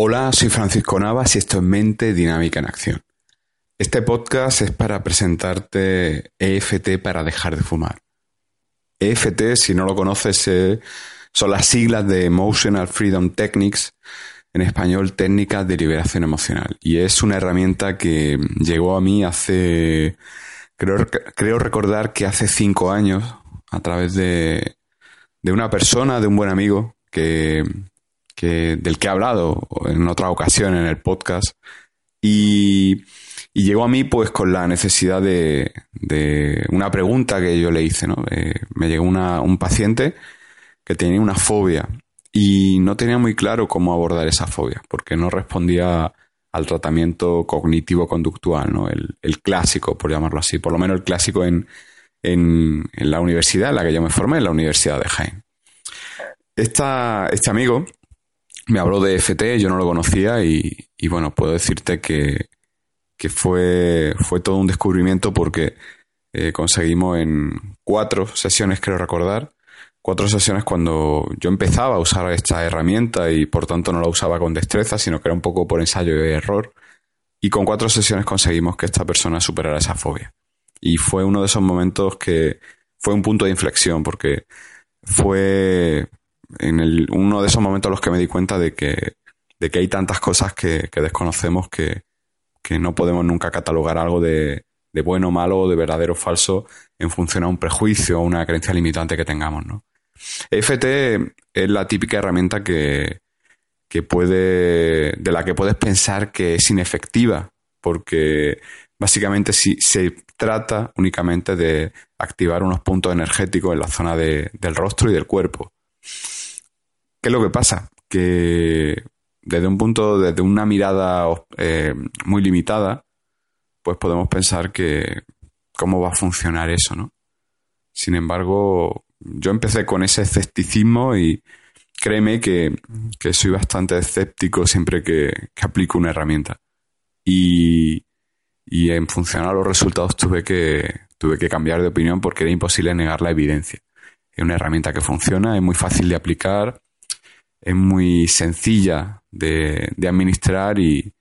Hola, soy Francisco Navas y esto es Mente Dinámica en Acción. Este podcast es para presentarte EFT para dejar de fumar. EFT, si no lo conoces, eh, son las siglas de Emotional Freedom Techniques, en español Técnicas de Liberación Emocional. Y es una herramienta que llegó a mí hace, creo, creo recordar que hace cinco años, a través de, de una persona, de un buen amigo, que, del que he hablado en otra ocasión en el podcast. Y, llegó a mí pues con la necesidad de, una pregunta que yo le hice. ¿no? Eh, me llegó un paciente que tenía una fobia y no tenía muy claro cómo abordar esa fobia, porque no respondía al tratamiento cognitivo-conductual, ¿no? El, clásico, por llamarlo así, por lo menos el clásico en, en, en, la universidad en la que yo me formé, en la Universidad de Jaén. Esta, este amigo me habló de FT, yo no lo conocía y, bueno, puedo decirte que, fue, fue todo un descubrimiento porque eh, conseguimos en cuatro sesiones, creo recordar, cuatro sesiones cuando yo empezaba a usar esta herramienta y por tanto no la usaba con destreza, sino que era un poco por ensayo y error. Y con cuatro sesiones conseguimos que esta persona superara esa fobia. Y fue uno de esos momentos que fue un punto de inflexión porque fue en el, uno de esos momentos en los que me di cuenta de que, de que hay tantas cosas que, desconocemos que, no podemos nunca catalogar algo de, de bueno, malo de verdadero o falso en función a un prejuicio o una creencia limitante que tengamos, ¿no? EFT es la típica herramienta que, que puede, de la que puedes pensar que es inefectiva, porque básicamente si se trata únicamente de activar unos puntos energéticos en la zona de, del rostro y del cuerpo. ¿Qué es lo que pasa? Que desde un punto, desde una mirada eh, muy limitada, pues podemos pensar que cómo va a funcionar eso, ¿no? Sin embargo, yo empecé con ese escepticismo y créeme que, soy bastante escéptico siempre que, aplico una herramienta. Y, y, en función a los resultados tuve que, tuve que cambiar de opinión porque era imposible negar la evidencia. Es una herramienta que funciona, es muy fácil de aplicar, es muy sencilla de, administrar y,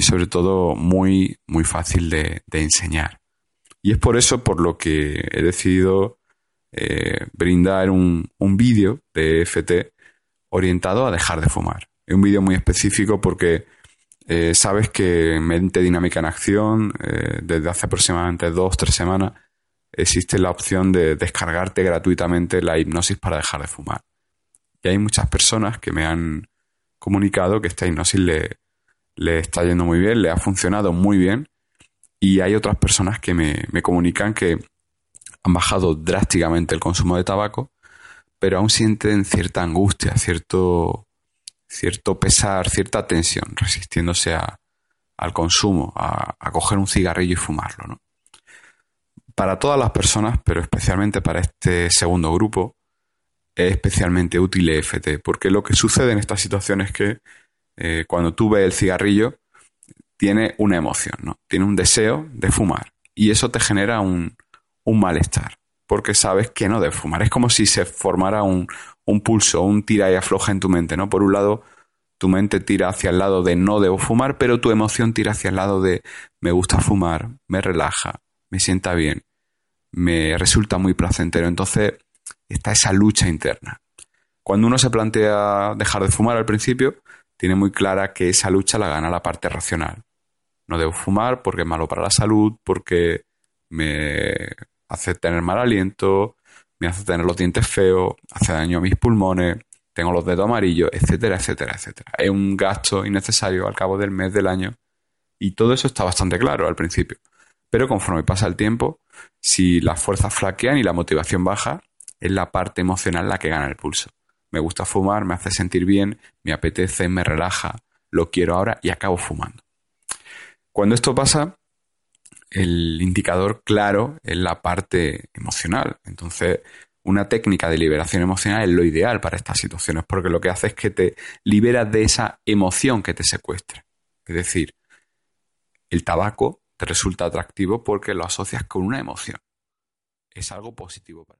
sobre todo muy, muy fácil de, enseñar. Y es por eso por lo que he decidido eh, brindar un, vídeo de FT orientado a dejar de fumar. Es un vídeo muy específico porque eh, sabes que en Mente Dinámica en Acción, eh, desde hace aproximadamente dos, tres semanas, existe la opción de descargarte gratuitamente la hipnosis para dejar de fumar. Y hay muchas personas que me han comunicado que esta hipnosis le, le está yendo muy bien, le ha funcionado muy bien. Y hay otras personas que me, comunican que han bajado drásticamente el consumo de tabaco, pero aún sienten cierta angustia, cierto, cierto pesar, cierta tensión, resistiéndose al consumo, a, a, coger un cigarrillo y fumarlo. ¿no? Para todas las personas, pero especialmente para este segundo grupo, es especialmente útil EFT, porque lo que sucede en esta situación es que eh, cuando tú ves el cigarrillo, tiene una emoción, ¿no? Tiene un deseo de fumar. Y eso te genera un, malestar, porque sabes que no debes fumar. Es como si se formara un, un pulso, un tira y afloja en tu mente, ¿no? Por un lado, tu mente tira hacia el lado de no debo fumar, pero tu emoción tira hacia el lado de me gusta fumar, me relaja, me sienta bien, me resulta muy placentero. Entonces, está esa lucha interna. Cuando uno se plantea dejar de fumar al principio, tiene muy clara que esa lucha la gana la parte racional. No debo fumar porque es malo para la salud, porque me hace tener mal aliento, me hace tener los dientes feos, hace daño a mis pulmones, tengo los dedos amarillos, etcétera, etcétera, etcétera. Es un gasto innecesario al cabo del mes del año y todo eso está bastante claro al principio. Pero conforme pasa el tiempo, si las fuerzas flaquean y la motivación baja, es la parte emocional la que gana el pulso. Me gusta fumar, me hace sentir bien, me apetece, me relaja, lo quiero ahora y acabo fumando. Cuando esto pasa, el indicador claro es la parte emocional. Entonces, una técnica de liberación emocional es lo ideal para estas situaciones porque lo que hace es que te liberas de esa emoción que te secuestra. Es decir, el tabaco te resulta atractivo porque lo asocias con una emoción. Es algo positivo para